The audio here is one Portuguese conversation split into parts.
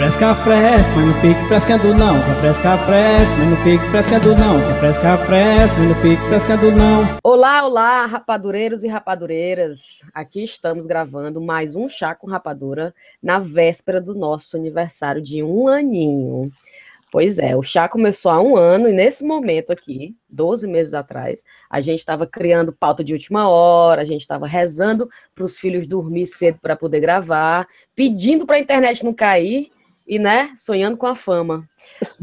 fresca, fresca, mas não fique frescando não. Quer fresca, fresca, mas não fique frescando não. Quer fresca, fresca, mas não fique frescando não. Olá, olá, rapadureiros e rapadureiras. Aqui estamos gravando mais um Chá com Rapadura na véspera do nosso aniversário de um aninho. Pois é, o chá começou há um ano e nesse momento aqui, 12 meses atrás, a gente estava criando pauta de última hora, a gente estava rezando para os filhos dormir cedo para poder gravar, pedindo para a internet não cair e, né, sonhando com a fama.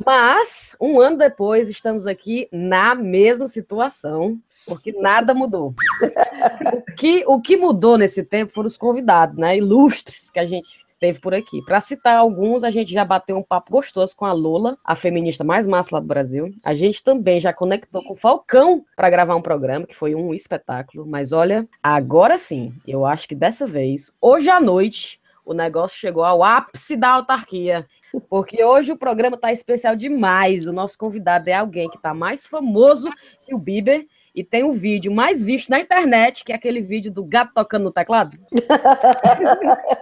Mas, um ano depois, estamos aqui na mesma situação, porque nada mudou. o, que, o que mudou nesse tempo foram os convidados, né, ilustres que a gente teve por aqui. Para citar alguns, a gente já bateu um papo gostoso com a Lola, a feminista mais massa lá do Brasil. A gente também já conectou com o Falcão para gravar um programa, que foi um espetáculo. Mas olha, agora sim, eu acho que dessa vez, hoje à noite, o negócio chegou ao ápice da autarquia. Porque hoje o programa está especial demais. O nosso convidado é alguém que está mais famoso que o Bieber e tem um vídeo mais visto na internet, que é aquele vídeo do gato tocando no teclado.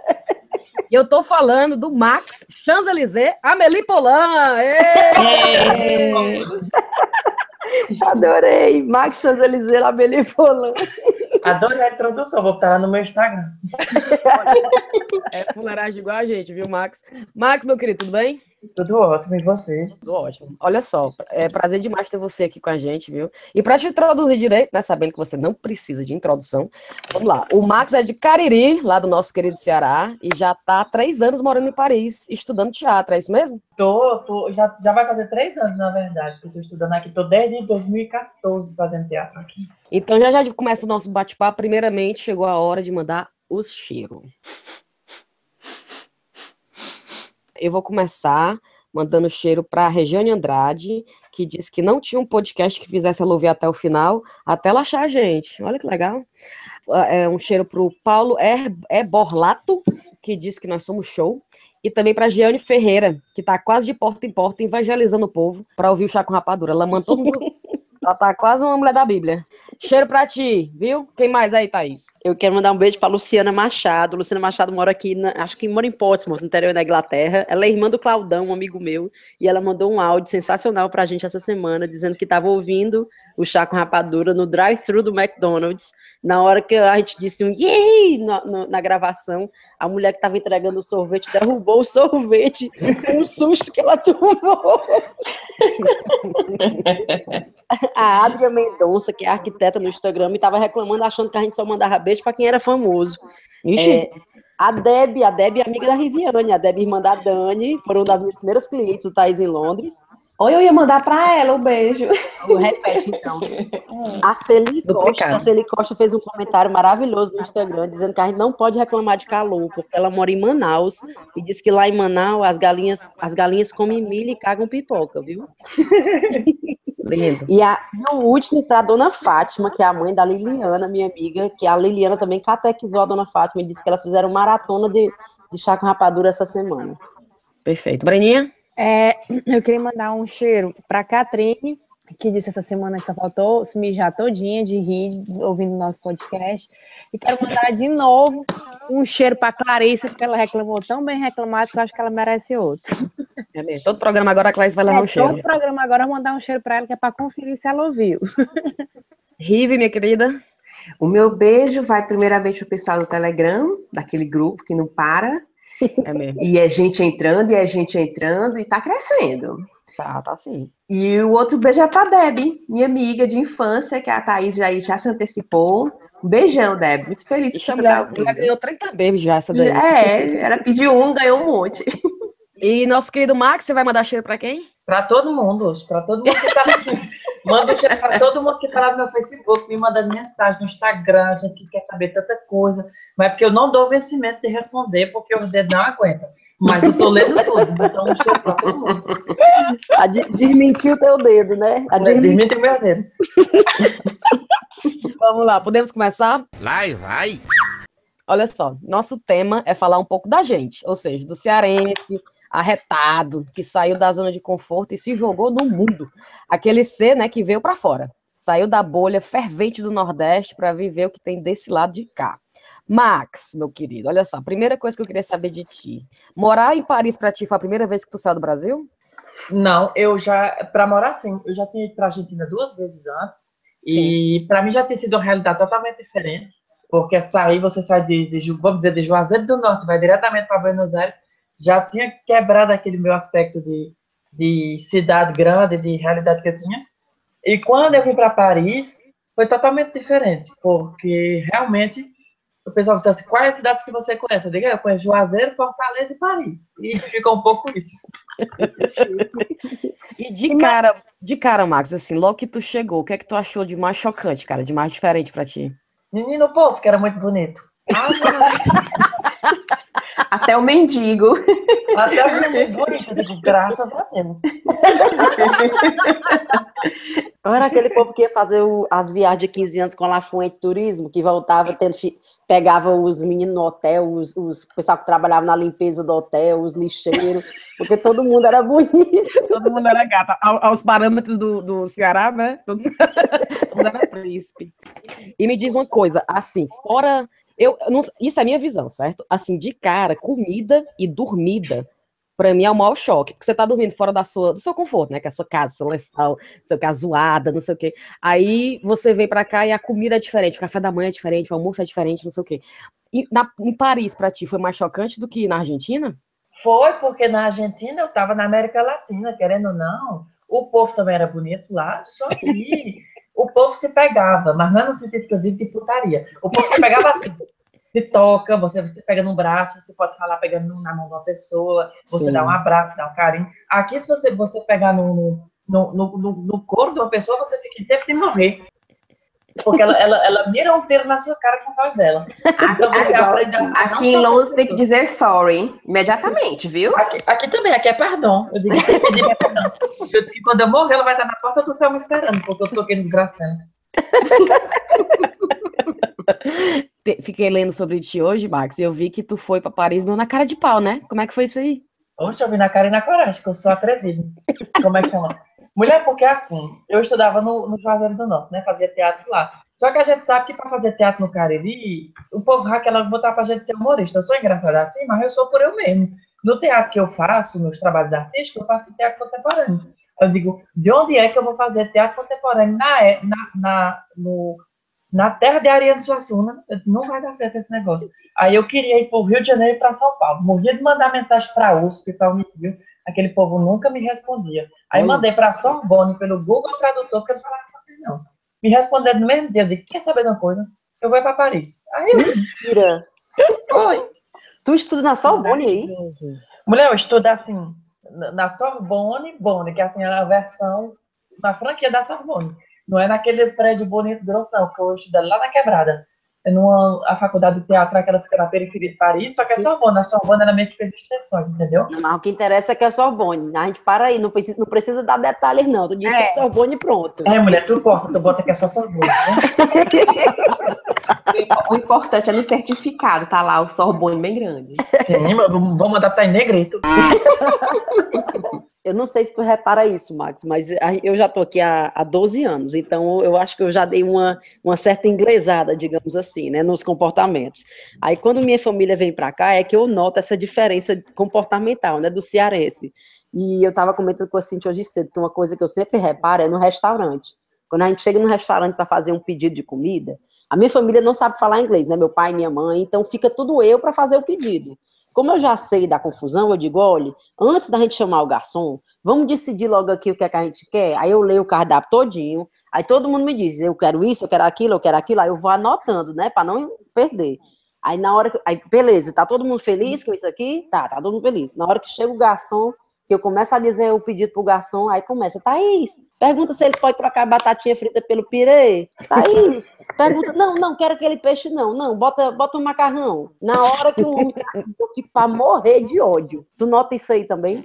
E eu tô falando do Max Champs-Élysées Amélie Polan. Adorei. Max Champs-Élysées Amélie Polan. Adorei a introdução, vou botar lá no meu Instagram. É fuleiragem igual a gente, viu, Max? Max, meu querido, tudo bem? Tudo ótimo, e vocês? Tudo ótimo. Olha só, é prazer demais ter você aqui com a gente, viu? E para te introduzir direito, né, sabendo que você não precisa de introdução, vamos lá. O Max é de Cariri, lá do nosso querido Ceará, e já tá há três anos morando em Paris, estudando teatro, é isso mesmo? Tô, tô já, já vai fazer três anos, na verdade, que eu tô estudando aqui. Tô desde 2014 fazendo teatro aqui. Então já já começa o nosso bate-papo. Primeiramente, chegou a hora de mandar os cheiros. Eu vou começar mandando cheiro para a Regiane Andrade, que disse que não tinha um podcast que fizesse ela ouvir até o final, até ela achar a gente. Olha que legal. É um cheiro para o Paulo é Borlato, que disse que nós somos show. E também para a Giane Ferreira, que está quase de porta em porta evangelizando o povo para ouvir o chá com rapadura. Ela mandou ela tá quase uma mulher da Bíblia. Cheiro pra ti, viu? Quem mais aí, Thaís? Eu quero mandar um beijo pra Luciana Machado. Luciana Machado mora aqui, na, acho que mora em Portsmouth, no interior da Inglaterra. Ela é irmã do Claudão, um amigo meu, e ela mandou um áudio sensacional pra gente essa semana, dizendo que tava ouvindo o chá com rapadura no drive-thru do McDonald's. Na hora que a gente disse um yay na, na gravação, a mulher que tava entregando o sorvete derrubou o sorvete, um susto que ela tomou. a Adria Mendonça, que é arquiteta no Instagram, estava reclamando, achando que a gente só mandava beijo para quem era famoso. É, a Deb, a Deb é amiga da Riviane, a Deb irmã da Dani, foram das minhas primeiras clientes do Thais em Londres. Ou eu ia mandar para ela o um beijo. Repete, então. A Celi Costa, a Celi Costa fez um comentário maravilhoso no Instagram, dizendo que a gente não pode reclamar de calor, porque ela mora em Manaus e diz que lá em Manaus as galinhas, as galinhas comem milho e cagam pipoca, viu? Lindo. E, a, e o último para a dona Fátima, que é a mãe da Liliana, minha amiga, que a Liliana também catequizou a dona Fátima e disse que elas fizeram maratona de, de chá com rapadura essa semana. Perfeito. Breninha? É, eu queria mandar um cheiro para Catrine, que disse essa semana que só faltou se mijar todinha de rir ouvindo nosso podcast. E quero mandar de novo um cheiro para Clarice, porque ela reclamou tão bem reclamado que eu acho que ela merece outro. É mesmo. Todo programa agora a Clarice vai levar é, um cheiro. Todo programa agora eu vou mandar um cheiro para ela, que é para conferir se ela ouviu. Rive, minha querida. O meu beijo vai primeiramente para o pessoal do Telegram, daquele grupo que não para. É mesmo. E é gente entrando, e é gente entrando, e tá crescendo. Tá, tá sim. E o outro beijo é pra Deb, minha amiga de infância, que a Thaís já, já se antecipou. Um beijão, Deb. Muito feliz que você tá Já ganhou 30 beijos já, essa daí. É, era pedir um, ganhou um monte. E nosso querido Max, você vai mandar cheiro pra quem? Pra todo mundo, pra todo mundo que tá Manda cheiro pra todo mundo que tá lá no meu Facebook, me manda mensagem no Instagram, a gente que quer saber tanta coisa. Mas é porque eu não dou vencimento de responder, porque o dedo não aguenta. Mas eu tô lendo tudo, então um cheiro pra todo mundo. A desmentir o teu dedo, né? A desmentir o meu dedo. Vamos lá, podemos começar? Vai, vai! Olha só, nosso tema é falar um pouco da gente, ou seja, do cearense, arretado, que saiu da zona de conforto e se jogou no mundo. Aquele ser, né, que veio para fora. Saiu da bolha fervente do Nordeste para viver o que tem desse lado de cá. Max, meu querido, olha só, a primeira coisa que eu queria saber de ti. Morar em Paris para ti foi a primeira vez que tu saiu do Brasil? Não, eu já, para morar sim, eu já tinha ido para Argentina duas vezes antes, e para mim já tinha sido uma realidade totalmente diferente, porque sair, você sai de, de vamos dizer, de Juazeiro do Norte, vai diretamente para Buenos Aires, já tinha quebrado aquele meu aspecto de, de cidade grande, de realidade que eu tinha. E quando eu vim para Paris, foi totalmente diferente, porque realmente o pessoal disse assim, quais cidades que você conhece? Eu digo, eu conheço Juazeiro, Fortaleza e Paris. E fica um pouco isso. e de cara, de cara, Max, assim, logo que tu chegou, o que é que tu achou de mais chocante, cara, de mais diferente para ti? Menino povo, que era muito bonito. Ah, Até o mendigo. Até o mendigo bonito, digo, graças a Deus. Era aquele povo que ia fazer o, as viagens de 15 anos com a Lafuente Turismo, que voltava tendo, pegava os meninos no hotel, os, os pessoal que trabalhava na limpeza do hotel, os lixeiros, porque todo mundo era bonito. Todo mundo era gata. Aos parâmetros do, do Ceará, né? Todo mundo, todo mundo era príncipe. E me diz uma coisa, assim, fora eu, não, isso é a minha visão, certo? Assim, de cara, comida e dormida, para mim é o maior choque, porque você tá dormindo fora da sua, do seu conforto, né? Que é a sua casa, seu lençol, seu casuada, não sei o quê. Aí você vem para cá e a comida é diferente, o café da manhã é diferente, o almoço é diferente, não sei o quê. E na, em Paris, para ti, foi mais chocante do que na Argentina? Foi, porque na Argentina eu tava na América Latina, querendo ou não. O povo também era bonito lá, só que o povo se pegava, mas não é no sentido que eu digo de putaria. O povo se pegava assim, se toca, você, você pega no braço, você pode falar pegando na mão de uma pessoa, você Sim. dá um abraço, dá um carinho. Aqui, se você, você pegar no, no, no, no, no corpo de uma pessoa, você fica em tempo de morrer. Porque ela, ela, ela mira um tiro na sua cara com faz dela. Então você aprende a Aqui em Londres tem que dizer sorry imediatamente, viu? Aqui, aqui também, aqui é perdão. Eu digo que tem que pedir perdão. Eu disse que quando eu morrer, ela vai estar na porta do céu me esperando, porque eu toquei nos braços dela. Fiquei lendo sobre ti hoje, Max, e eu vi que tu foi para Paris meu na cara de pau, né? Como é que foi isso aí? Oxe, eu vi na cara e na coragem, que eu sou atrevido. Como é que chama? Mulher, porque assim, eu estudava no, no Juazeiro do Norte, né? Fazia teatro lá. Só que a gente sabe que para fazer teatro no Cariri, o povo Raquel botar pra gente ser humorista. Eu sou engraçada assim, mas eu sou por eu mesmo. No teatro que eu faço, nos trabalhos artísticos, eu faço teatro contemporâneo. Eu digo, de onde é que eu vou fazer teatro contemporâneo na, na, na, no, na terra de Ariano Suassuna? Eu disse, não vai dar certo esse negócio. Aí eu queria ir para o Rio de Janeiro e para São Paulo. Morria de mandar mensagem para a USP, para o Unirio. Aquele povo nunca me respondia. Aí Oi. mandei para a Sorbonne pelo Google Tradutor, porque eu não falava com vocês, não. Me responderam no mesmo dia. Eu disse, quer saber de uma coisa? Eu vou para Paris. Aí eu... Mentira! Oi. Tu estuda na Sorbonne aí? Mulher, eu estudo assim, na Sorbonne, Bonne, que é assim, a versão, na franquia da Sorbonne. Não é naquele prédio bonito grosso, não, que eu estudo lá na quebrada é numa a faculdade de teatro que ela fica na periferia de Paris, só que é Sorbonne. A Sorbonne ela meio que fez extensões, entendeu? Mas o que interessa é que é Sorbonne. A gente para aí, não precisa, não precisa dar detalhes, não. Tu disse é. que é Sorbonne e pronto. É, mulher, tu corta, tu bota que é só Sorbonne. Né? o importante é no certificado, tá lá o Sorbonne bem grande. Sim, vamos adaptar em negrito. Eu não sei se tu repara isso, Max, mas eu já tô aqui há, há 12 anos, então eu acho que eu já dei uma, uma certa inglesada, digamos assim, né, nos comportamentos. Aí quando minha família vem para cá, é que eu noto essa diferença comportamental, né, do cearense. E eu estava comentando com a Cintia hoje cedo, que uma coisa que eu sempre reparo é no restaurante. Quando a gente chega no restaurante para fazer um pedido de comida, a minha família não sabe falar inglês, né, meu pai e minha mãe, então fica tudo eu para fazer o pedido. Como eu já sei da confusão, eu digo, olha, antes da gente chamar o garçom, vamos decidir logo aqui o que é que a gente quer. Aí eu leio o cardápio todinho, aí todo mundo me diz, eu quero isso, eu quero aquilo, eu quero aquilo, aí eu vou anotando, né, para não perder. Aí na hora aí beleza, tá todo mundo feliz com isso aqui? Tá, tá todo mundo feliz. Na hora que chega o garçom, que eu começo a dizer o pedido pro garçom, aí começa, Thaís, pergunta se ele pode trocar a batatinha frita pelo pirê. Thaís, pergunta, não, não, quero aquele peixe não, não, bota, bota um macarrão. Na hora que o homem eu fico pra morrer de ódio. Tu nota isso aí também?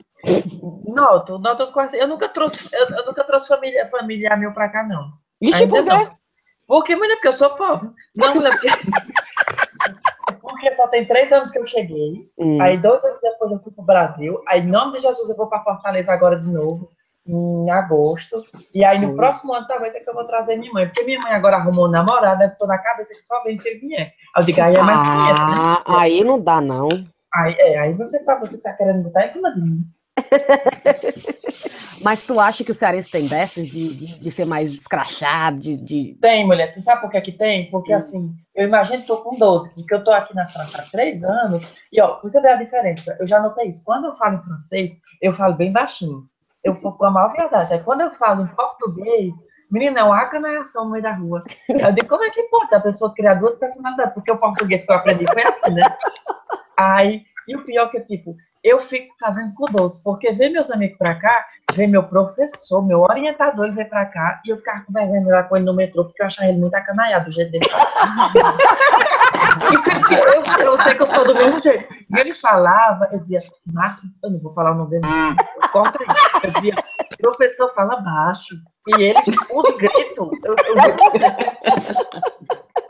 Noto, noto as coisas. Eu nunca trouxe, eu, eu, nunca trouxe família, familiar meu pra cá, não. Ixi, por quê? Porque, mulher, porque eu sou pobre. Não, mulher, porque... porque só tem três anos que eu cheguei. Hum. Aí, dois anos depois, eu fui pro Brasil. Aí, em nome de Jesus, eu vou para Fortaleza agora de novo. em agosto. E aí, no uhum. próximo ano, talvez é que eu vou trazer minha mãe. Porque minha mãe agora arrumou um namorado, eu tô na cabeça que só vem se ele vier. Aí eu digo, aí é mais ah, 500, né? Aí não dá, não. Aí, é, aí você tá, você tá querendo botar em cima de mim. Mas tu acha que o cearense tem dessas de, de, de ser mais escrachado? De, de, Tem, mulher. Tu sabe por que que tem? Porque, hum. assim, eu imagino que tô com 12, porque eu tô aqui na França há três anos, e, ó, você vê a diferença. Eu já notei isso. Quando eu falo em francês, eu falo bem baixinho. Eu falo com a maior verdade. Aí, quando eu falo em português, menina, é uma canaiação no meio da rua. Eu digo, como é que pode a pessoa criar duas personalidades? Porque o português que eu aprendi foi assim, né? Aí, e o pior é que, tipo, eu fico fazendo com doce, porque ver meus amigos pra cá, ver meu professor, meu orientador, ele veio pra cá, e eu ficava com vergonha lá com ele no metrô, porque eu achava ele muito acanaiado do jeito dele. eu, eu sei que eu sou do mesmo jeito. E ele falava, eu dizia, Márcio, eu não vou falar o nome dele, corta isso. Eu dizia, professor, fala baixo. E ele, os gritos, eu, eu,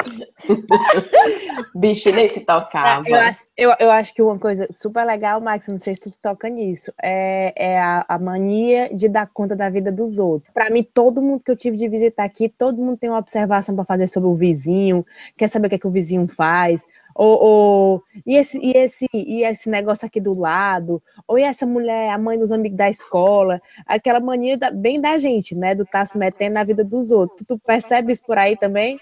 Bicho, nem se tocava. Eu acho, eu, eu acho que uma coisa super legal, Max, não sei se tu toca nisso, é, é a, a, mania de dar conta da vida dos outros. Para mim, todo mundo que eu tive de visitar aqui, todo mundo tem uma observação para fazer sobre o vizinho, quer saber o que, é que o vizinho faz, ou, ou, e, esse, e, esse, e esse negócio aqui do lado, ou e essa mulher, a mãe dos amigos da escola, aquela mania da, bem da gente, né? Do estar tá se metendo na vida dos outros. Tu, tu percebe isso por aí também?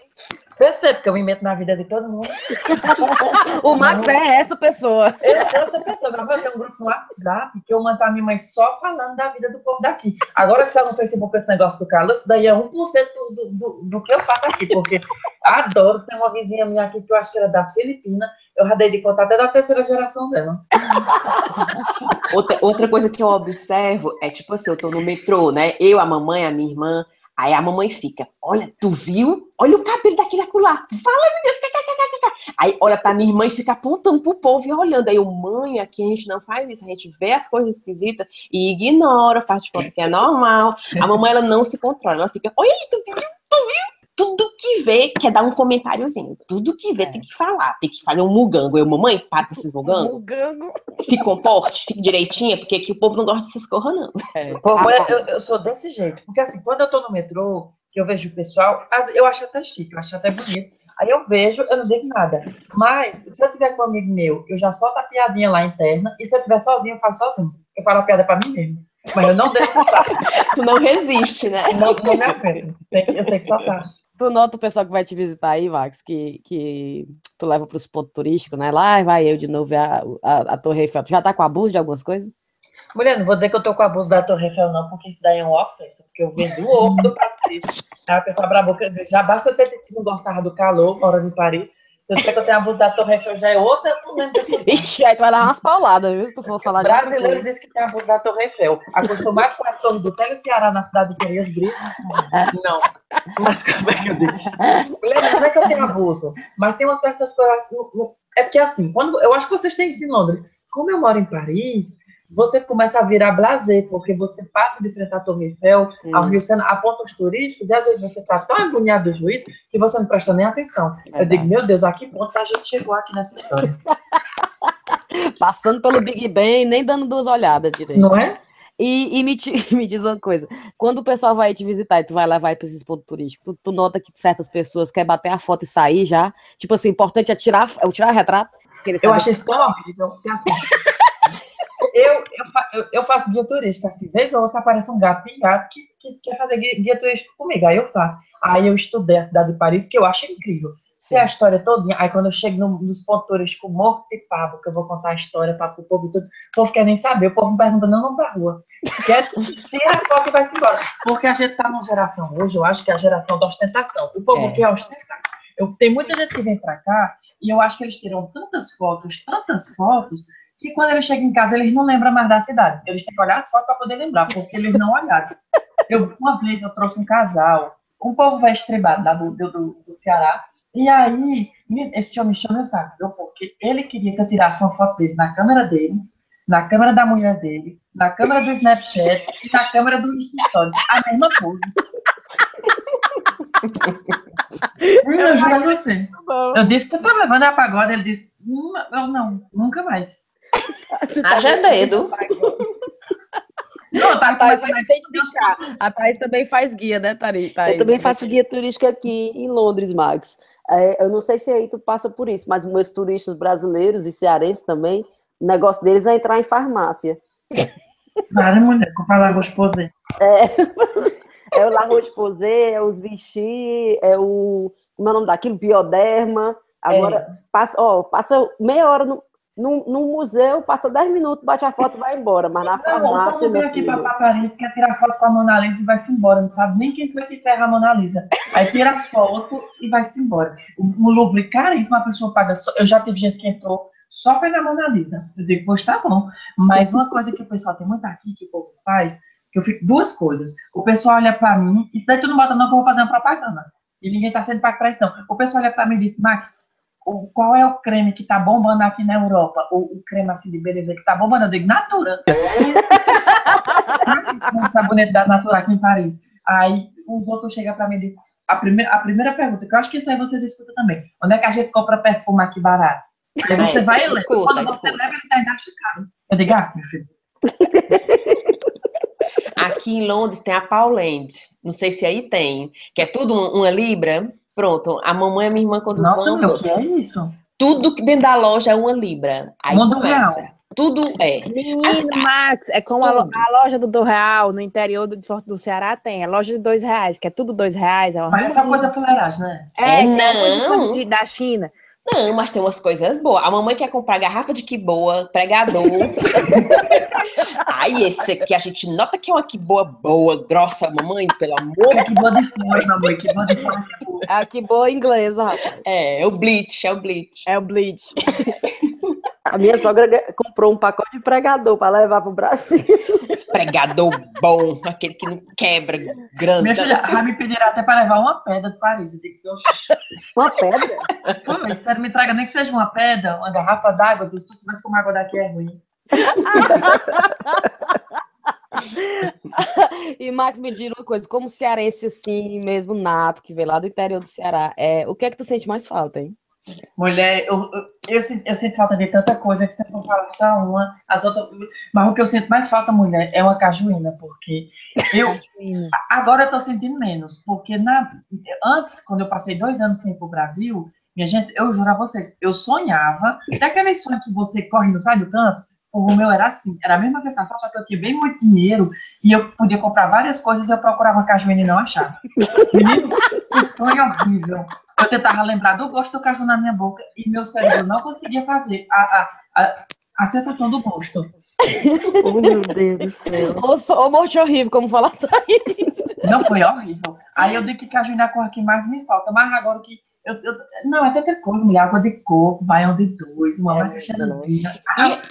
Percebo, porque eu me meto na vida de todo mundo. o Max não. é essa pessoa. Eu sou essa pessoa. Mas eu tenho um grupo no WhatsApp que eu mando pra minha mãe só falando da vida do povo daqui. Agora que você no Facebook esse negócio do calor, isso daí é 1% do, do, do que eu faço aqui, porque adoro. Tem uma vizinha minha aqui que eu acho que era das Filipinas. Eu já dei de contar até da terceira geração dela. outra, outra coisa que eu observo é tipo assim, eu tô no metrô, né? Eu, a mamãe, a minha irmã. Aí a mamãe fica, olha, tu viu? Olha o cabelo daquele acolá. Fala, meu Deus. Aí olha pra minha irmã e fica apontando pro povo e olhando. Aí eu, mãe, aqui a gente não faz isso. A gente vê as coisas esquisitas e ignora, faz de conta que é normal. A mamãe, ela não se controla. Ela fica, olha tu viu? Tu viu? Tudo que vê quer dar um comentáriozinho. Tudo que vê é. tem que falar, tem que fazer um mugango. Eu, mamãe, para com esses mugangos. mugango. Se comporte, fique direitinha, porque aqui o povo não gosta dessas corra, não. É. Pô, ah, eu, eu, sou desse jeito. Porque assim, quando eu tô no metrô, que eu vejo o pessoal, eu acho até chique, eu acho até bonito. Aí eu vejo, eu não digo nada. Mas, se eu tiver com um amigo meu, eu já solto a piadinha lá interna, e se eu tiver sozinho, eu faço sozinho. Eu falo a piada pra mim mesmo. Mas eu não deixo passar. tu não resiste, né? Não, não me aguento. Eu tenho que soltar. Tu nota o pessoal que vai te visitar aí, Max, que, que tu leva para os pontos turísticos, né? Lá vai eu de novo a, a, a Torre Eiffel. Tu já tá com abuso de algumas coisas? Mulher, não vou dizer que eu tô com abuso da Torre Eiffel, não, porque isso daí é uma ofensa, porque eu vendo o ovo do Paris. Aí a pessoa brava, já basta ter que não gostava do calor, hora de Paris, se eu disser que eu tenho abuso da Torre Eiffel, já é outra. Ixi, aí tu vai dar umas pauladas, viu? Se tu for falar Brasileiro diz que tem abuso da Torre Eiffel. Acostumado com a Torre do Tele Ceará na cidade de Farias Brito. Não. Mas como é que eu digo? Não é que eu tenho abuso, mas tem umas certas coisas. É porque assim, quando eu acho que vocês têm isso em Londres. Como eu moro em Paris, você começa a virar blazer, porque você passa de frente à Torre Eiffel, hum. ao Rio Sena, a pontos turísticos, e às vezes você está tão agoniado do juiz que você não presta nem atenção. É eu digo, meu Deus, a que ponto a gente chegou aqui nessa história? Passando pelo Big Ben, nem dando duas olhadas direito. Não é? E, e me, me, diz uma coisa: quando o pessoal vai te visitar e tu vai levar para esses pontos turísticos, tu, tu, nota que certas pessoas querem bater a foto e sair já? Tipo assim, o importante é tirar, é tirar retrato? Eu achei isso tão horrível, porque assim. Eu, eu, eu, faço guia turística, assim, vez ou outra aparece um gato pingado que, que quer fazer guia, guia turística comigo, aí eu faço. Aí eu estudei a cidade de Paris, que eu acho incrível. Se a história toda, aí quando eu chego no, nos pontos turísticos morto e pavo, que eu vou contar a história para o povo todo, o povo quer nem saber, o povo me pergunta, não, não pra rua. Quer, tira a foto e vai-se embora. Porque a gente tá numa geração hoje, eu acho que é a geração da ostentação. O povo é. quer ostentar. Eu, tem muita gente que vem para cá e eu acho que eles tiram tantas fotos, tantas fotos, que quando eles chegam em casa, eles não lembram mais da cidade. Eles têm que olhar só para poder lembrar, porque eles não olharam. Eu, uma vez eu trouxe um casal, um povo vai estribado lá do, do, do, Ceará, e aí esse homem me chama saco, porque ele queria que eu tirasse uma foto dele na câmera dele, na câmera da mulher dele, na câmera do Snapchat e na câmera do Stories. A mesma coisa. eu juro a você. Eu disse, tu tá levando a pagode? Ele disse, não, não, nunca mais. Haja dedo. Não, tá a Thaís. A Thaís também faz guia, né, Thaís? Eu também faço guia turística aqui em Londres, Max. É, eu não sei se aí tu passa por isso, mas meus turistas brasileiros e cearenses também, o negócio deles é entrar em farmácia. Para, mulher, comprar La Roche-Posay. É, é o La é os Vichy, é o, como é o nome daquilo? Bioderma. Agora, É. passa, ó, passa meia hora no, no museu, passa 10 minutos, bate a foto e vai embora. Mas na Não, farmácia, meu aqui filho... para Paris, quer tirar foto com a Mona Lisa e vai-se embora, não sabe nem quem foi que ferra a Mona Lisa. Aí tira a foto e vai-se embora. O, o Louvre caríssimo, a pessoa paga só. Eu já tive gente que entrou só para a Mona Lisa. Eu digo, pois tá bom. Mas uma coisa que o pessoal tem muito aqui, que o povo faz, que eu fico. Duas coisas. O pessoal olha para mim, isso daí tu não bota não que eu vou fazer uma propaganda. E ninguém tá sendo pago para isso, não. O pessoal olha para mim e diz, Max, o- qual é o creme que tá bombando aqui na Europa? O, o creme assim de beleza que tá bombando? Eu digo, Natura. um sabonete da Natura aqui em Paris. Aí os outros chegam para mim e dizem, a primeira, a primeira pergunta, que eu acho que isso aí vocês escutam também. Onde é que a gente compra perfume aqui barato? Aí você É, vai e leva. escuta, Quando você escuta. leva, eles ainda acham caro. Eu digo, ah, meu filho. Aqui em Londres tem a Pauland. Não sei se aí tem. Que é tudo um- uma libra. Pronto, a mamãe e a minha irmã, quando Nossa, vão, meu, o que é isso? tudo que dentro da loja é uma libra. Aí Mundo começa. real. Tudo é. Menino, As- Max, é como a, lo- Tudo. a loja do do Real, no interior do, do Ceará, tem. A loja de dois reais, que é tudo dois reais. É, uma Mas é só coisa fuleiragem, né? É, É, que é não. coisa de- da China. Não, mas tem umas coisas boas. A mamãe quer comprar garrafa de quiboa, pregador. Aí esse aqui a gente nota que é uma quiboa boa, grossa, mamãe, pelo amor. É que boa de flor, mamãe, que boa de flor. que é boa. Ah, que boa inglesa, rapaz. É, é o bleach, é o bleach. É o bleach. A minha sogra comprou um pacote de pregador para levar para o Brasil. Pregador bom, aquele que não quebra, grande. Minha filha, vai me pedir até para levar uma pedra de Paris. Eu digo, "Oxi, Uma pedra. Pô, sério, me traga nem que seja uma pedra, uma garrafa d'água. Eu disse, "Tu mas como a água daqui é ruim. E Max, me diz uma coisa, como cearense assim, mesmo nato, que veio lá do interior do Ceará, é, o que é que tu sente mais falta, hein? Mulher, eu, eu, eu, sinto, eu sinto falta de tanta coisa que você não fala só uma, as outras. Mas o que eu sinto mais falta, mulher, é uma cajuína, porque eu. Agora eu tô sentindo menos, porque na, antes, quando eu passei dois anos sem ir pro Brasil, minha gente, eu juro a vocês, eu sonhava, daquele sonho que você corre e não sai do canto, o meu era assim, era a mesma sensação, só que eu tinha bem muito dinheiro e eu podia comprar várias coisas e eu procurava cajuína e não achava. Menino, que sonho horrível. Eu tentava lembrar do gosto do caju na minha boca e meu cérebro não conseguia fazer a, a, a, a sensação do gosto. Oh, meu Deus do céu. Ou, morte horrível, como fala a Thaís. Não foi horrível. Aí eu digo que cajuína é a cor que mais me falta, mas agora que. Eu, eu, não, é tanta coisa, mulher, água de coco, baião de dois, uma É. Ah,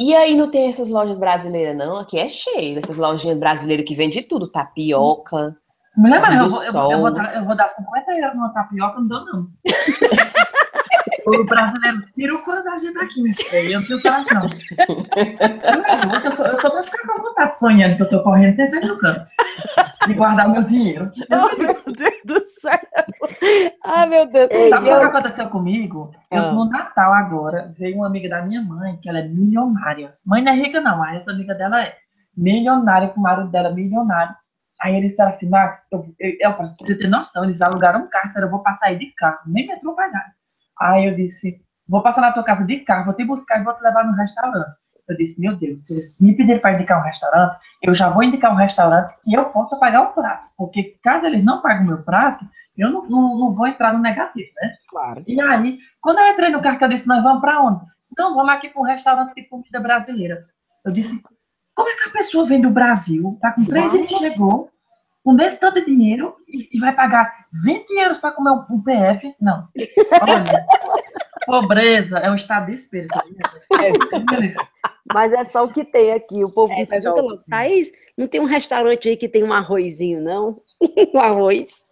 E aí não tem essas lojas brasileiras, não? Aqui é cheio dessas lojinhas brasileiras que vendem tudo, tapioca. Mulher, mas eu vou, eu, vou, eu, vou dar, eu vou dar 50 euros numa tapioca, não dou, não. o brasileiro tira o couro da gente aqui, meu filho. Eu não tenho coragem, não. Eu sou, eu sou pra ficar com vontade sonhando que eu tô correndo sem sair do canto. De guardar meu dinheiro. Oh, meu Deus do céu. Ai, meu Deus. Sabe Eu- o que aconteceu comigo? Eu, Ah. no Natal agora, veio uma amiga da minha mãe, que ela é milionária. Mãe não é rica, não, mas essa amiga dela é milionária, com o marido dela é milionário. Aí eles disseram assim, Max, eu, eu, eu pra você ter noção, eles alugaram um carro, disseram, eu vou passar aí de carro, nem metrô vai dar. Aí eu disse, vou passar na tua casa de carro, vou te buscar e vou te levar no restaurante. Eu disse, meu Deus, se eles me pedirem para indicar um restaurante, eu já vou indicar um restaurante que eu possa pagar o prato. Porque caso eles não paguem o meu prato, eu não, não, não vou entrar no negativo, né? Claro. E aí, quando eu entrei no carro, eu disse, nós vamos para onde? Não, vamos aqui para um restaurante de comida brasileira. Eu disse, como é que a pessoa vem do Brasil, tá com três dias chegou, com desse tanto de dinheiro, e, e vai pagar 20 euros para comer um, um PF? Não. Olha, pobreza é um estado de espírito. né? Mas é só o que tem aqui. O povo É o logo, Thaís, não tem um restaurante aí que tem um arrozinho, não? um arroz.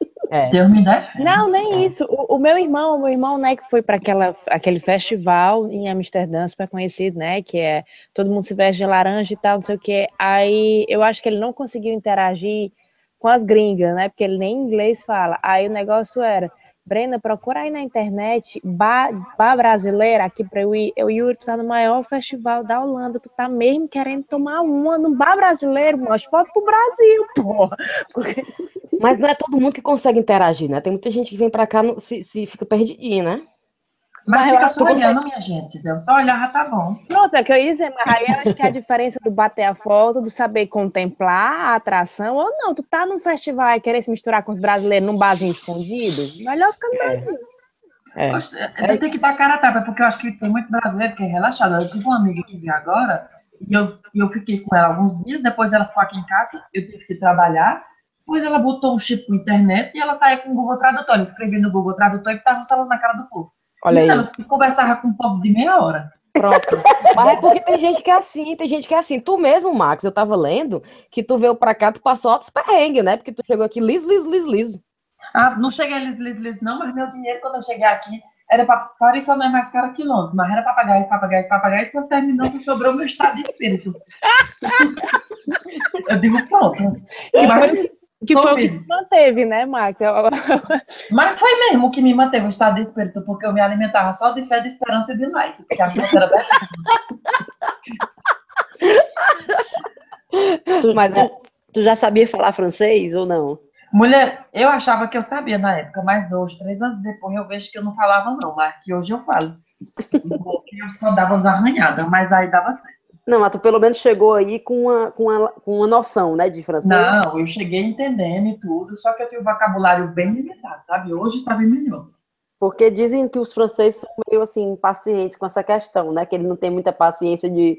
Deus me defende. Não, nem isso. O, o meu irmão, o meu irmão, né, que foi para aquela aquele festival em Amsterdã, super conhecido, né, que é todo mundo se veste de laranja e tal, não sei o quê. Aí eu acho que ele não conseguiu interagir com as gringas, né, porque ele nem inglês fala. Aí o negócio era Brena, procura aí na internet, bar, bar brasileira, aqui para eu ir. Eu, Yuri, tu tá no maior festival da Holanda, tu tá mesmo querendo tomar uma no bar brasileiro, mostra foto pro Brasil, porra. Porque... Mas não é todo mundo que consegue interagir, né? Tem muita gente que vem para cá e se, se fica perdidinha, né? Mas, mas fica só olhando, consegue... minha gente. Só olhar já tá bom. Pronto, é que eu ia dizer, mas aí eu acho que é a diferença do bater a foto, do saber contemplar a atração, ou não, tu tá num festival e querer se misturar com os brasileiros num barzinho escondido, melhor ficar no é. Brasil. É. é. Eu tenho que estar cara a tapa, porque eu acho que tem muito brasileiro que é relaxado. Eu tive uma amiga que veio agora, e eu, eu fiquei com ela alguns dias, depois ela ficou aqui em casa, eu tive que trabalhar, depois ela botou um chip na internet e ela saía com o Google Tradutor. Escrevia no Google Tradutor e estava falando na cara do povo. Olha aí. Eu conversava com um povo de meia hora. Pronto. Mas é porque tem gente que é assim, tem gente que é assim. Tu mesmo, Max, eu tava lendo que tu veio pra cá, tu passou altos perrengues, né? Porque tu chegou aqui liso, liso, liso, liso. Ah, não cheguei liso, liso, liso, não, mas meu dinheiro, quando eu cheguei aqui, era para Paris só não é mais caro quilômetros, mas era para pagar isso, pagar isso, pagar isso, quando terminou, só sobrou meu estado de espírito. eu digo, pronto. Mas, que foi o que te manteve, né, Max? Mas foi mesmo que me manteve o estado de espírito, porque eu me alimentava só de fé, de esperança e de like, porque a era belíssima. tu, Mas tu, tu já sabia falar francês ou não? Mulher, eu achava que eu sabia na época, mas hoje, três anos depois, eu vejo que eu não falava não, mas que hoje eu falo. Eu só dava as arranhadas, mas aí dava certo. Não, mas tu pelo menos chegou aí com uma, com uma, com uma noção, né, de francês. Não, eu cheguei entendendo e tudo, só que eu tinha um vocabulário bem limitado, sabe? Hoje tá bem melhor. Porque dizem que os franceses são meio assim, pacientes com essa questão, né? Que eles não têm muita paciência de,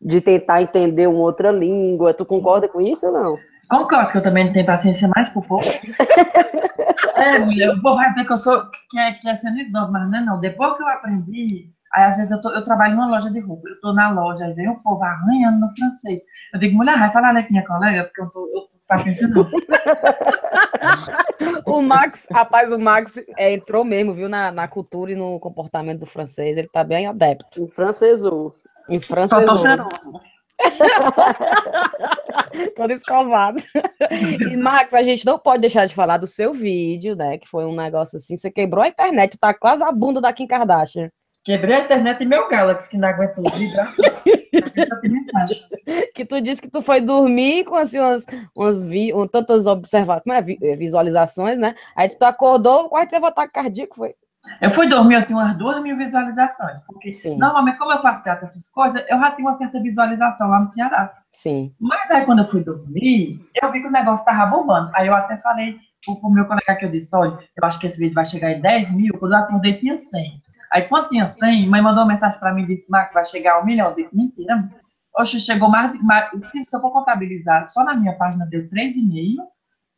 de tentar entender uma outra língua. Tu concorda com isso ou não? Concordo que eu também não tenho paciência mais por pouco. é, mulher, o povo vai dizer que eu sou, que é, que é mas não é não. Depois que eu aprendi Aí, às vezes, eu, tô, eu trabalho numa loja de roupa, eu tô na loja, aí vem o povo arranhando no francês. Eu digo, mulher, vai falar ali com minha colega, porque eu tô, eu tô paciência não. o Max, rapaz, o Max é, entrou mesmo, viu, na, na cultura e no comportamento do francês, ele tá bem adepto. Em francesou. Em francesou. Só tô cheiroso. Todo escovado. E, Max, a gente não pode deixar de falar do seu vídeo, né? Que foi um negócio assim, você quebrou a internet, tá quase a bunda da Kim Kardashian. Quebrei a internet e meu Galaxy, que não aguentou vibrar. que tu disse que tu foi dormir com assim, umas, umas vi, um, tantas observações, é, é, visualizações, né? Aí tu acordou, quase teve ataque cardíaco, foi? Eu fui dormir, eu tinha umas duas mil visualizações. Porque Sim. normalmente, como eu faço teatro essas coisas, eu já tenho uma certa visualização lá no Ceará. Sim. Mas aí, quando eu fui dormir, eu vi que o negócio tava bombando. Aí eu até falei pro meu colega que eu disse, olha, eu acho que esse vídeo vai chegar em 10 mil, quando eu atendei tinha 100. Aí, quando tinha 100, mãe mandou uma mensagem para mim e disse: Max, vai chegar um milhão. Eu disse: mentira. Oxe, chegou mais, de, mais se, se, eu for contabilizar, só na minha página deu 3,5.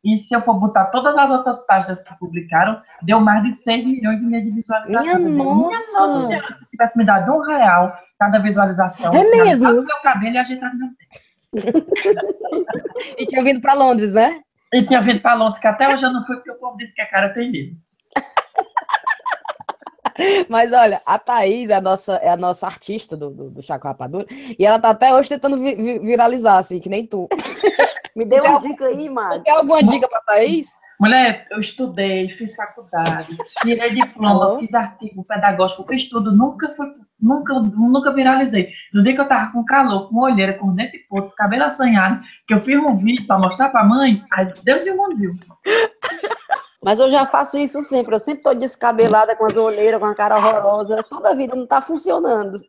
E se eu for botar todas as outras páginas que publicaram, deu mais de 6 milhões e meio de visualizações. Minha, nossa. Minha nossa senhora, se tivesse me dado um real cada visualização, é mesmo? meu cabelo e ajeitado meu tempo. e tinha vindo para Londres, né? E tinha vindo para Londres, que até hoje eu não fui, porque o povo disse que a cara tem medo. Mas olha, a Thaís é a nossa, é a nossa artista do, do, do Chaco Rapadura, e ela tá até hoje tentando vi, vi, viralizar, assim, que nem tu. Me dê uma dica aí, Mari. Tem alguma dica pra Thaís? Mulher, eu estudei, fiz faculdade, tirei diploma, Alô? fiz artigo pedagógico, fiz tudo, nunca foi, nunca, nunca viralizei. No dia que eu tava com calor, com olheira, com dente podre, cabelo assanhado, que eu fiz um vídeo para mostrar pra mãe, aí Deus e o mundo viu. Mas eu já faço isso sempre. Eu sempre estou descabelada com as olheiras, com a cara horrorosa. Toda a vida não está funcionando.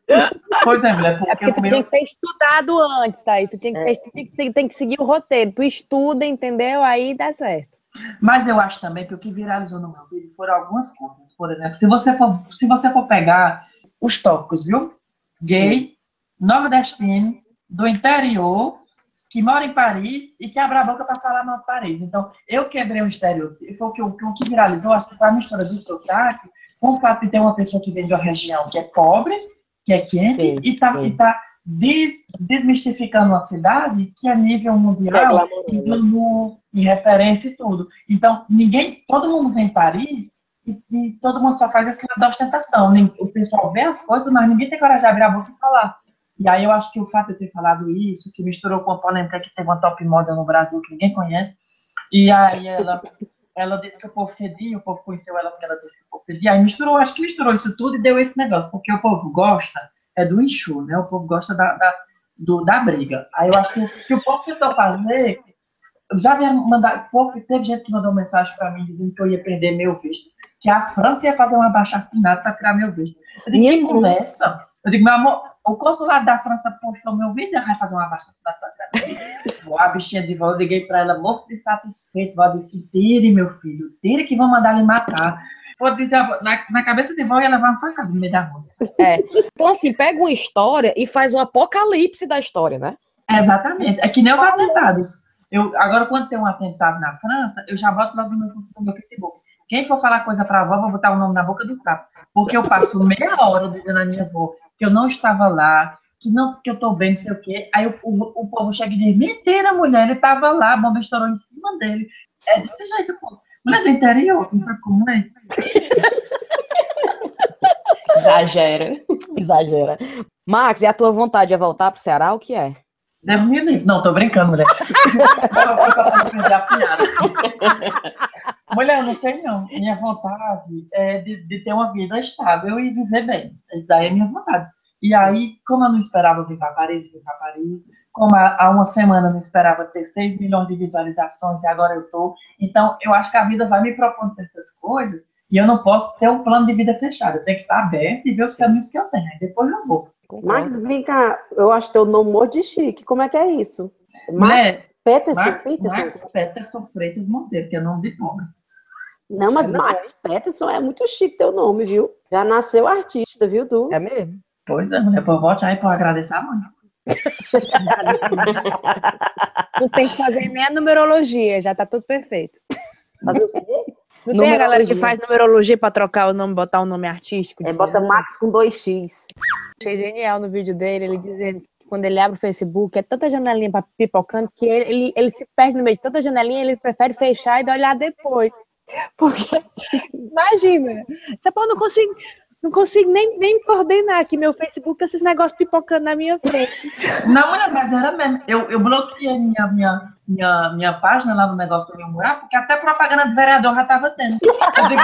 Pois é, mulher. Porque, é porque tu tinha que ter estudado antes, tá? tu, tem que, é. tu tem, que, tem que seguir o roteiro. Tu estuda, entendeu? Aí dá certo. Mas eu acho também que o que viralizou no meu vídeo foram algumas coisas. Por exemplo, se você for, se você for pegar os tópicos, viu? Gay, nordestino, do interior que mora em Paris e que abre a boca para falar mal de Paris. Então, eu quebrei um estereótipo. Foi o que, o que viralizou, acho que foi a mistura do sotaque, com o fato de ter uma pessoa que vem de uma região que é pobre, que é quente, sim, e está tá des, desmistificando uma cidade que é nível mundial, é em, glamour, em referência e tudo. Então, ninguém, todo mundo vem em Paris e, e todo mundo só faz esse lado da ostentação. O pessoal vê as coisas, mas ninguém tem coragem de abrir a boca e falar. E aí eu acho que o fato de eu ter falado isso, que misturou com a polêmica que teve uma top model no Brasil que ninguém conhece, e aí ela, ela disse que o povo fedia, o povo conheceu ela porque ela disse que o povo fedia, aí misturou, acho que misturou isso tudo e deu esse negócio, porque o povo gosta é do enxu, né? O povo gosta da, da, do, da briga. Aí eu acho que, que o povo tentou fazer, já havia mandado, pouco, teve gente que mandou mensagem para mim dizendo que eu ia perder meu visto, que a França ia fazer um abaixo-assinado para tirar meu visto. Eu digo, que conversa? Eu digo, meu amor, o consulado da França postou meu vídeo, vai fazer uma baixa Vou a bichinha de volta, liguei para ela, morto de satisfeito. Vou dizer, tire, meu filho, tire que vão mandar lhe matar. Vou dizer, na, na cabeça de vó ia levar uma facada no meio da rua. É. Então, assim, pega uma história e faz um apocalipse da história, né? exatamente. É que nem os atentados. Eu, agora, quando tem um atentado na França, eu já boto logo no meu, no meu Facebook. Quem for falar coisa para a avó, vou botar o nome na boca do sapo. Porque eu passo meia hora dizendo à minha avó que eu não estava lá, que não, que eu estou bem, não sei o quê. Aí o, o, o povo chega e diz, mentira, mulher, ele estava lá, a bomba estourou em cima dele. É desse jeito, pô. Mulher do interior, não sabe como é? Exagera. Exagera. Max, e a tua vontade é voltar pro Ceará, o que é? Deus me livre. Não, tô brincando, mulher. não, foi só pra a piada. Mulher, eu não sei não. Minha vontade é de, de, ter uma vida estável e viver bem. Essa daí é a minha vontade. E aí, como eu não esperava vir para Paris, vim para Paris. Como há uma semana eu não esperava ter 6 milhões de visualizações e agora eu tô. Então, eu acho que a vida vai me propondo certas coisas e eu não posso ter um plano de vida fechado. Eu tenho que estar aberto e ver os caminhos que eu tenho. Aí depois eu vou. Max, vem cá, eu acho teu nome de chique. Como é que é isso? Max Peterson, Max, Peterson? Max Peterson Freitas Monteiro, que é nome de pobre. Não, mas é Max é. Peterson é muito chique teu nome, viu? Já nasceu artista, viu, tu? É mesmo? Pois é, depois volte aí para agradecer a mãe. Não tem que fazer nem a numerologia, já tá tudo perfeito. Fazer o quê? Não tem a galera que faz numerologia para trocar o nome, botar um nome artístico? É, bota Max com dois X. Achei genial no vídeo dele, ele dizendo que quando ele abre o Facebook, é tanta janelinha pipocando que ele, ele, ele se perde no meio de tanta janelinha, ele prefere fechar e olhar depois. Porque, imagina, você pode não conseguir não consigo nem, nem coordenar aqui meu Facebook, esses negócios pipocando na minha frente. Não, mulher, mas era mesmo. Eu, eu bloqueei minha, minha, minha, minha página lá no negócio do meu morar, porque até propaganda de vereador já estava tendo. Eu digo,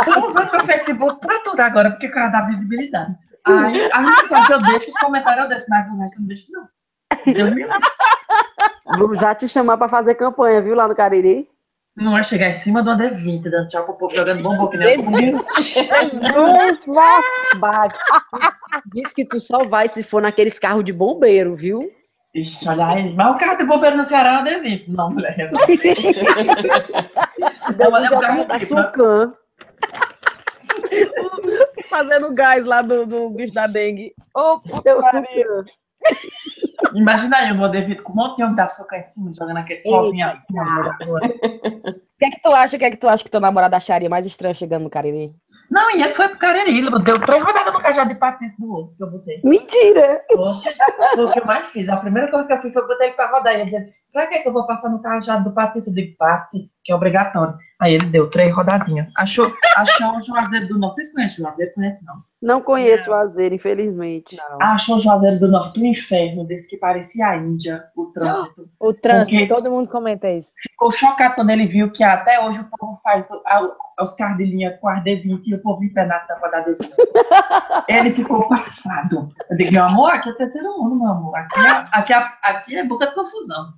estou usando meu Facebook para tudo agora, porque o cara dá visibilidade. Aí, a mensagem eu deixo, os comentários eu deixo, mas o resto não deixo, não. Deus me Vamos já te chamar para fazer campanha, viu, lá no Cariri? Não vai chegar em cima do Under 20, dando tchau pro povo jogando bombom que nem Jesus, Bax. Diz que tu só vai se for naqueles carros de bombeiro, viu? Ixi, olha aí. Mas o carro de bombeiro no Ceará é Under 20. Não, mulher. Não, olha o carro da Sulcan. Fazendo gás lá do, do bicho da dengue. Ô, oh, Deus, Sulcan. Imagina aí o Modevito com um monte de açúcar em cima, jogando aquele pozinho assim. O que é que tu acha? O que é que tu acha que teu namorado acharia mais estranho chegando no Cariri? Não, e ele foi pro Cariri, ele deu três rodadas no cajado de patins do outro que eu botei. Mentira! Poxa, foi o que eu mais fiz. A primeira coisa que eu fiz foi botar ele pra rodar. E ele dizendo, pra que, que eu vou passar no cajado do patins? Eu digo, passe, que é obrigatório. Aí ele deu três rodadinhas. Achou, achou o Juazeiro do Norte. Vocês conhecem o Juazeiro? Conhece não? Não conheço o Juazeiro, infelizmente. Não. Achou o Juazeiro do Norte um inferno, desse que parecia a Índia, o trânsito. O trânsito, todo mundo comenta isso. Ficou chocado quando ele viu que até hoje o povo faz os carros de linha com a D20 e o povo empena a tampa da D20. ele ficou passado. Eu digo, meu amor, aqui é terceiro mundo, meu amor. Aqui é, aqui é, aqui é boca de confusão.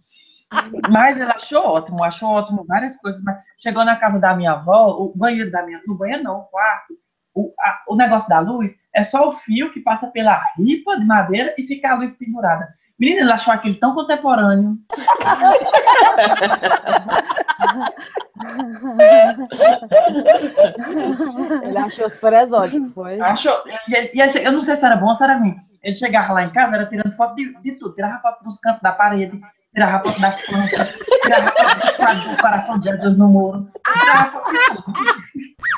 Mas ele achou ótimo, achou ótimo várias coisas. Mas chegou na casa da minha avó, o banheiro da minha, no banheiro não, o quarto, o, a, o negócio da luz é só o fio que passa pela ripa de madeira e fica a luz pendurada. Menina, ele achou aquilo tão contemporâneo. ele achou super exótico, foi? Achou. E, e, eu não sei se era bom ou se era ruim. Ele chegava lá em casa, era tirando foto de, de tudo, tirava foto dos cantos da parede, tirava foto das plantas, tirava foto dos quadros do coração de Jesus no muro.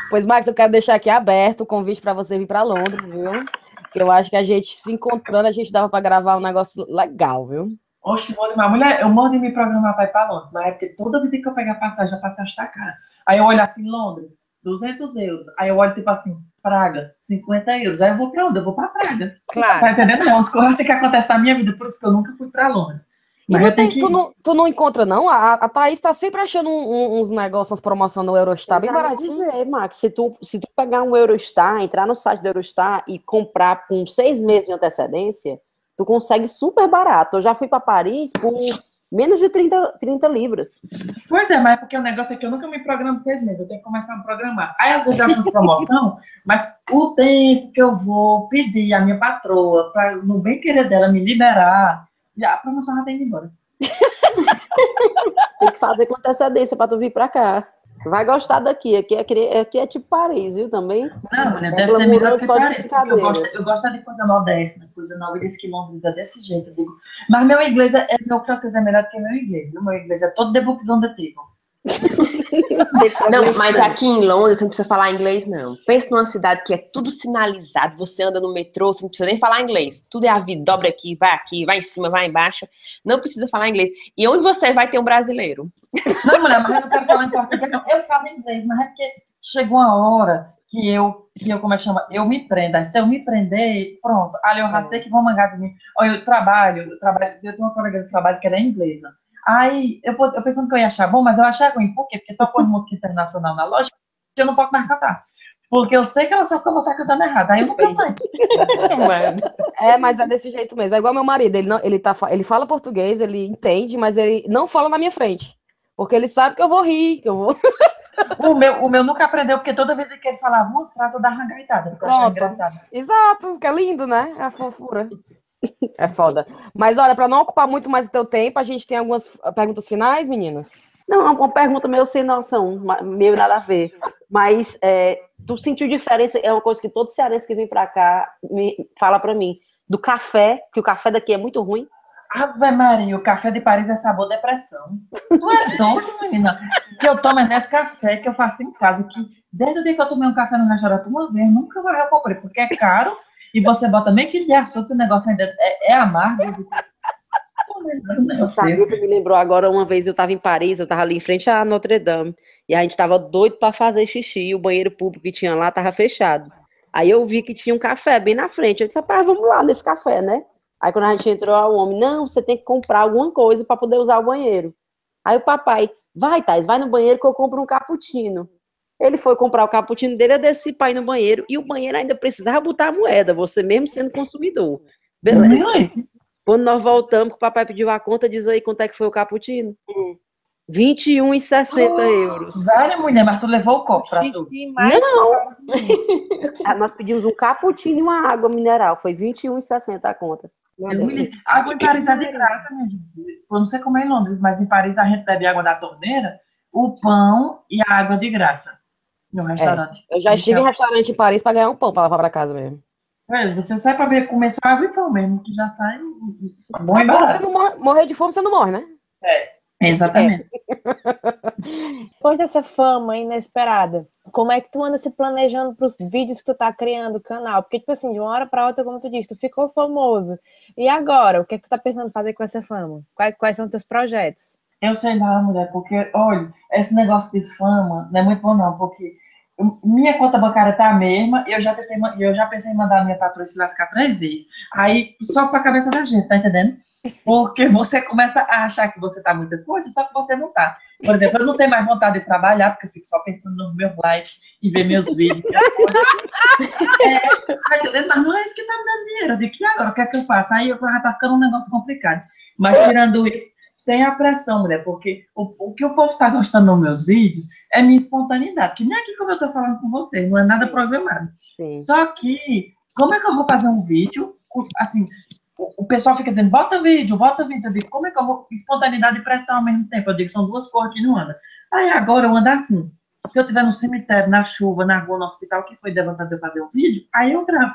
Pois, Max, eu quero deixar aqui aberto o convite para você vir para Londres, viu? Que eu acho que a gente se encontrando, a gente dava para gravar um negócio legal, viu? Oxe, vou animar. Mulher, eu mando me programar para ir para Londres, mas é porque toda vida que eu pegar passagem, já passa a cara. Aí eu olho assim, Londres, 200 euros. Aí eu olho tipo assim, Praga, 50 euros. Aí eu vou para onde? Eu vou para Praga. Claro. Tá entendendo? É umas coisas que acontecem na minha vida, por isso que eu nunca fui para Londres. Mas não tem, que... tu, não, tu não encontra, não? A, a Thaís tá sempre achando um, um, uns negócios, umas promoções no Eurostar bem barato. dizer, Max, se tu, se tu pegar um Eurostar, entrar no site do Eurostar e comprar com seis meses de antecedência, tu consegue super barato. Eu já fui para Paris por menos de 30, 30 libras. Pois é, mas é porque o negócio é que eu nunca me programo seis meses, eu tenho que começar a programar. Aí às vezes eu acho promoção, mas o tempo que eu vou pedir a minha patroa, para no bem querer dela me liberar, já, a promoção já tem ido embora. tem que fazer com antecedência para tu vir para cá. Tu vai gostar daqui. Aqui é, aqui é tipo Paris, viu? Também. Não, né? Deve ser melhor que Paris. Eu gosto, eu gosto de coisa moderna, coisa nova. E que Londres é desse jeito. Eu digo. Mas meu inglês, é, meu francês é melhor do que meu inglês. Viu? Meu inglês é todo de on the table. não, mas aqui em Londres você não precisa falar inglês, não. Pensa numa cidade que é tudo sinalizado, você anda no metrô, você não precisa nem falar inglês. Tudo é a vida, dobra aqui, vai aqui, vai em cima, vai embaixo. Não precisa falar inglês. E onde você vai ter um brasileiro? Não, mulher, mas eu não quero falar em português, não. Eu falo inglês, mas é porque chegou uma hora que eu, que eu, como é que chama? Eu me prenda. Se eu me prender, pronto. Ali eu já sei que vão mangar de mim. Olha, eu trabalho, eu trabalho, eu tenho uma colega de trabalho que ela é inglesa. Aí eu, eu pensando que eu ia achar bom, mas eu achei ruim. Por quê? Porque tocou música internacional na loja, eu não posso mais cantar. Porque eu sei que ela sabe que eu vou estar cantando errado. Aí eu nunca mais. é, mas é desse jeito mesmo. É igual meu marido. Ele, não, ele, tá, ele fala português, ele entende, mas ele não fala na minha frente. Porque ele sabe que eu vou rir, que eu vou. o, meu, o meu nunca aprendeu, porque toda vez que ele falava uma frase, eu dava uma gaitada, porque eu achava engraçado. Exato, que é lindo, né? É a fofura. É foda. Mas olha, para não ocupar muito mais o teu tempo, a gente tem algumas perguntas finais, meninas? Não, é uma pergunta meio sem noção, meio nada a ver. Mas é, tu sentiu diferença? É uma coisa que todo cearense que vem para cá me fala para mim. Do café, que o café daqui é muito ruim. Ave Maria, o café de Paris é sabor depressão. Tu é doido, menina? Que eu tomo nesse café que eu faço em casa. Que desde o dia que eu tomei um café no restaurante uma vez, nunca mais eu comprei, porque é caro e você bota meio que de açúcar, o negócio ainda é, é amargo. O Sarita me lembrou agora, uma vez eu estava em Paris, eu estava ali em frente à Notre Dame, e a gente estava doido para fazer xixi, e o banheiro público que tinha lá estava fechado. Aí eu vi que tinha um café bem na frente. Eu disse, rapaz, vamos lá nesse café, né? Aí quando a gente entrou, o homem, não, você tem que comprar alguma coisa para poder usar o banheiro. Aí o papai, vai, Thais, vai no banheiro que eu compro um cappuccino. Ele foi comprar o cappuccino dele, eu desci para ir no banheiro, e o banheiro ainda precisava botar a moeda, você mesmo sendo consumidor. Beleza. Quando nós voltamos, que o papai pediu a conta, diz aí quanto é que foi o cappuccino. Hum. 21,60 oh, euros. Vale, mulher, mas tu levou o copo pra tu. Não. Ah, nós pedimos um cappuccino e uma água mineral. Foi 21,60 a conta. Água em Paris é de graça, né? Eu não sei como é em Londres, mas em Paris a gente bebe água da torneira, o pão e a água de graça no é, restaurante. É, eu já estive em restaurante em Paris para ganhar um pão para levar para casa mesmo. É, você sai para ver comer só água e pão mesmo, que já sai bom e barato. Você não morre, morrer de fome, você não morre, né? É, exatamente. É. Depois dessa fama inesperada, como é que tu anda se planejando para os vídeos que tu tá criando o canal? Porque, tipo assim, de uma hora para outra, como tu disse, tu ficou famoso. E agora, o que é que tu tá pensando fazer com essa fama? Quais, quais são os teus projetos? Eu sei lá, mulher, porque, olha, esse negócio de fama não é muito bom, não, porque minha conta bancária tá a mesma, eu já, tentei, eu já pensei em mandar a minha patroa se lascar três vezes. Aí, só para a cabeça da gente, tá entendendo? Porque você começa a achar que você tá muita coisa, só que você não tá. Por exemplo, eu não tenho mais vontade de trabalhar, porque eu fico só pensando nos meus likes e ver meus vídeos. é, tá entendendo? Mas não é isso que tá me dando dinheiro. De que agora, o que é que eu faço? Aí eu já tá ficando um negócio complicado. Mas tirando isso, tem a pressão, mulher, porque o, o que o povo está gostando nos meus vídeos é minha espontaneidade, que nem aqui como eu estou falando com vocês, não é nada programado. Sim. Só que, como é que eu vou fazer um vídeo, assim, o, o pessoal fica dizendo, bota vídeo, bota vídeo, eu digo, como é que eu vou, espontaneidade e pressão ao mesmo tempo, eu digo, são duas cores que não andam. Aí agora eu ando assim, se eu estiver no cemitério, na chuva, na rua, no hospital, que foi levantado eu fazer o um vídeo, aí eu gravo.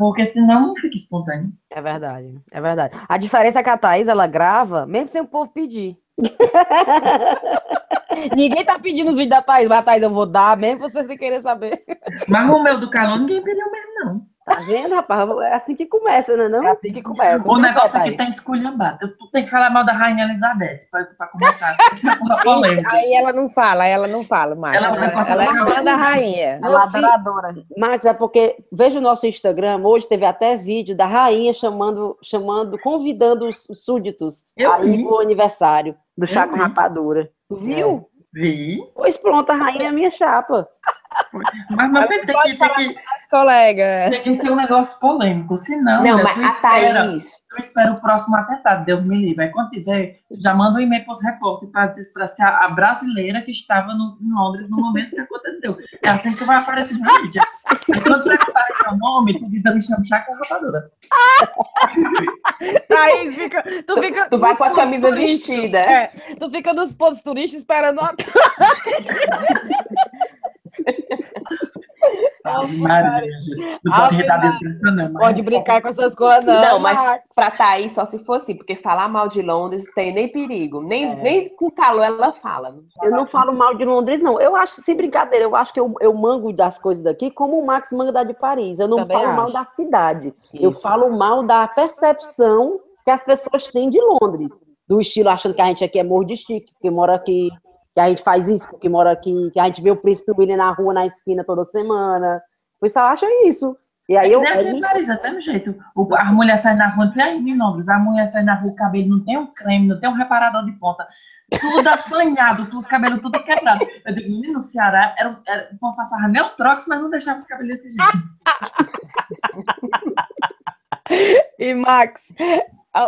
Porque senão não fica espontâneo. É verdade, é verdade. A diferença é que a Thaís, ela grava, mesmo sem o povo pedir. ninguém tá pedindo os vídeos da Thaís, mas a Thaís eu vou dar, mesmo você sem querer saber. Mas o meu do calor ninguém pediu mesmo, não. Tá vendo, rapaz? É assim que começa, né? Não? É assim que começa. O negócio é Thaís. tem esculhambado. Tu tem que falar mal da Rainha Elizabeth pra, pra comentar. É aí ela não fala, ela não fala mais. Ela Ela, cortar ela é a da rainha. Ela adoradora. Max, é porque veja o nosso Instagram, hoje teve até vídeo da rainha chamando, chamando, convidando os súditos Eu a ir vi. pro aniversário do vi. rapadura. Tu viu? Vi. Pois pronto, a rainha é minha chapa. Mas, mas tem, que, tem, que, As colegas. tem que ser um negócio polêmico. Senão, Não, mas tu, a espera, Thaís. tu espera o próximo atentado, Deus me livre. Aí quando tiver, já manda um e-mail para os repórteres para dizer para ser a, a brasileira que estava no, em Londres no momento que aconteceu. É assim que tu vai aparecer na mídia. Aí quando perguntar teu nome, tu diz, eu me chamo Chá com Rapadura. Thaís, fica, tu fica. Tu vai com a camisa turísticos. vestida. É, tu fica nos pontos turísticos esperando a Ave Maria, gente. Não pode rir da Maria. desgraça, não. mas- Pode brincar com essas coisas, não. Não, mas Max. pra Thaís só se fosse, porque falar mal de Londres tem nem perigo. Nem, É. nem com calor ela fala. Eu não falo mal de Londres, não. Eu acho, sem brincadeira, eu acho que eu, eu mango das coisas daqui como o Max manga da de Paris. Eu não Também falo mal acho. da cidade. Eu Isso. falo mal da percepção que as pessoas têm de Londres. Do estilo achando que a gente aqui é morro de chique, que mora aqui, que a gente faz isso porque mora aqui, que a gente vê o príncipe William na rua, na esquina toda semana. O pessoal acha isso. E aí eu. É É que isso. Paris, até no jeito. O, a mulher sai na rua, diz, aí em Londres, a mulher sai na rua, o cabelo não tem um creme, não tem um reparador de ponta, tudo assanhado, os cabelos tudo quebrado. Eu digo, menino, no Ceará, era, era, o povo passava neutrox, mas não deixava os cabelos desse jeito. E Max,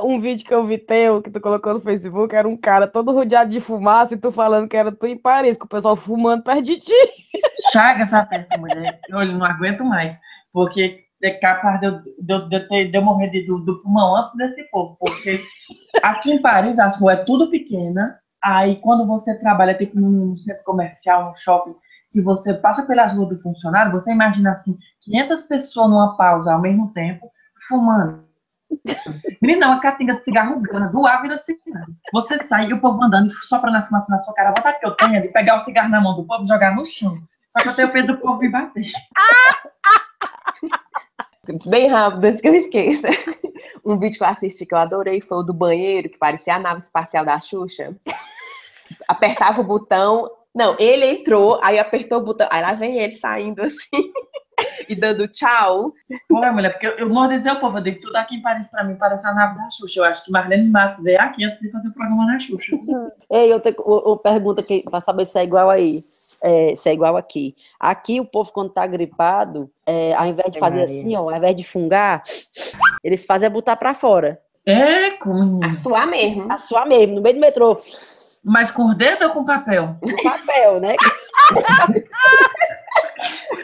um vídeo que eu vi teu, que tu colocou no Facebook, era um cara todo rodeado de fumaça e tu falando que era tu em Paris, com o pessoal fumando perto de ti. Chaga essa festa, mulher. Eu não aguento mais, porque é capaz de eu, de de ter- de eu morrer de- do, do pulmão antes desse povo, porque aqui em Paris as ruas é tudo pequena, aí quando você trabalha tipo num centro comercial, num shopping, e você passa pelas ruas do funcionário, você imagina assim, 500 pessoas numa pausa ao mesmo tempo, fumando. Menina, uma catinga de cigarro grana, do vira cigarro. Você sai e o povo andando, soprando a fumaça na sua cara. A vontade que eu tenho é de pegar o cigarro na mão do povo e jogar no chão. Só que eu tenho medo do povo me bater. Bem rápido, antes que eu esqueça. Um vídeo que eu assisti que eu adorei foi o do banheiro, que parecia a nave espacial da Xuxa. Apertava o botão. Não, ele entrou, aí apertou o botão. Aí lá vem ele saindo assim e dando tchau. Pô, mulher, porque eu, eu morro de dizer ao povo, eu digo, tudo aqui em Paris pra mim parece a nave da Xuxa. Eu acho que Marlene Matos veio aqui antes de fazer o programa da Xuxa. Ei, eu tenho eu, eu pergunto aqui para saber se é igual aí. É, se é igual aqui. Aqui o povo, quando tá gripado, é, ao invés de fazer Maria. assim, ó, ao invés de fungar, eles fazem é botar para fora. É, com A suar mesmo. A sua mesmo, no meio do metrô. Mas com o dedo ou com papel? No papel, né?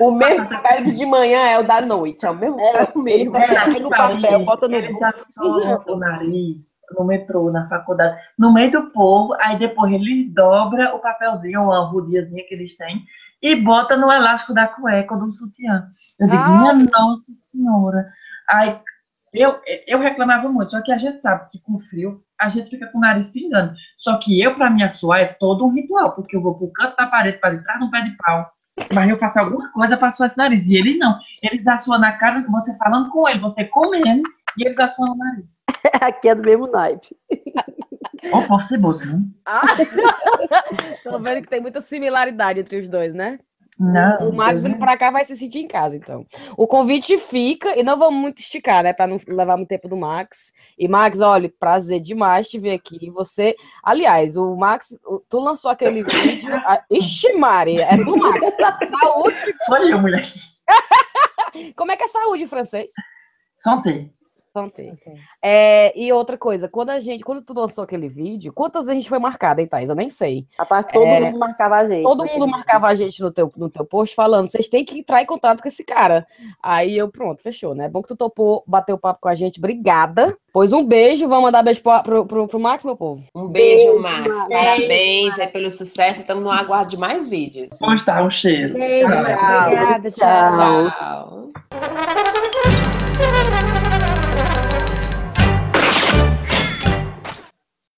O mesmo pega de manhã é o da noite, é o mesmo. É, É, o mesmo. aqui no papel, bota no Eles assolam usando. o nariz no metrô, na faculdade, no meio do povo, aí depois ele dobra o papelzinho, ou a rudiazinha que eles têm, e bota no elástico da cueca ou do sutiã. Eu digo, Ah. minha nossa senhora. Aí eu, eu reclamava muito, só que a gente sabe que com frio a gente fica com o nariz pingando. Só que eu, para me assoar, é todo um ritual, porque eu vou pro canto da parede para de um pé de pau. Mas eu faço alguma coisa para esse nariz. E ele não. Eles assoam na cara, você falando com ele, você comendo, e eles assoam no nariz. Aqui é do mesmo naipe. Ó, pode ser bolsa, né? Ah, tô vendo que tem muita similaridade entre os dois, né? Não. O Max vindo pra cá vai se sentir em casa, então. O convite fica, e não vamos muito esticar, né? Pra não levar muito tempo do Max. E, Max, olha, prazer demais te ver aqui. Você. Aliás, o Max, tu lançou aquele vídeo. a- Ixi, Maria, é do Max. Saúde. Foi eu, mulher. Como é que é saúde em francês? Santé. É, e outra coisa, quando a gente, quando tu lançou aquele vídeo, quantas vezes a gente foi marcada, hein, Thaís? Eu nem sei. Rapaz, todo É, mundo marcava a gente. Todo naquele mundo marcava a gente no teu, no teu post falando, vocês têm que entrar em contato com esse cara. Aí eu, pronto, fechou, né? Bom que tu topou bater o papo com a gente, obrigada. Pois um beijo, vamos mandar beijo pro, pro, pro, pro Max, meu povo. Um beijo, Beijo, Max. Max. Parabéns aí pelo sucesso. Estamos no aguardo de mais vídeos. Pois tá, um cheiro. Beijo, Tchau. Obrigada, tchau. Tchau. Tchau.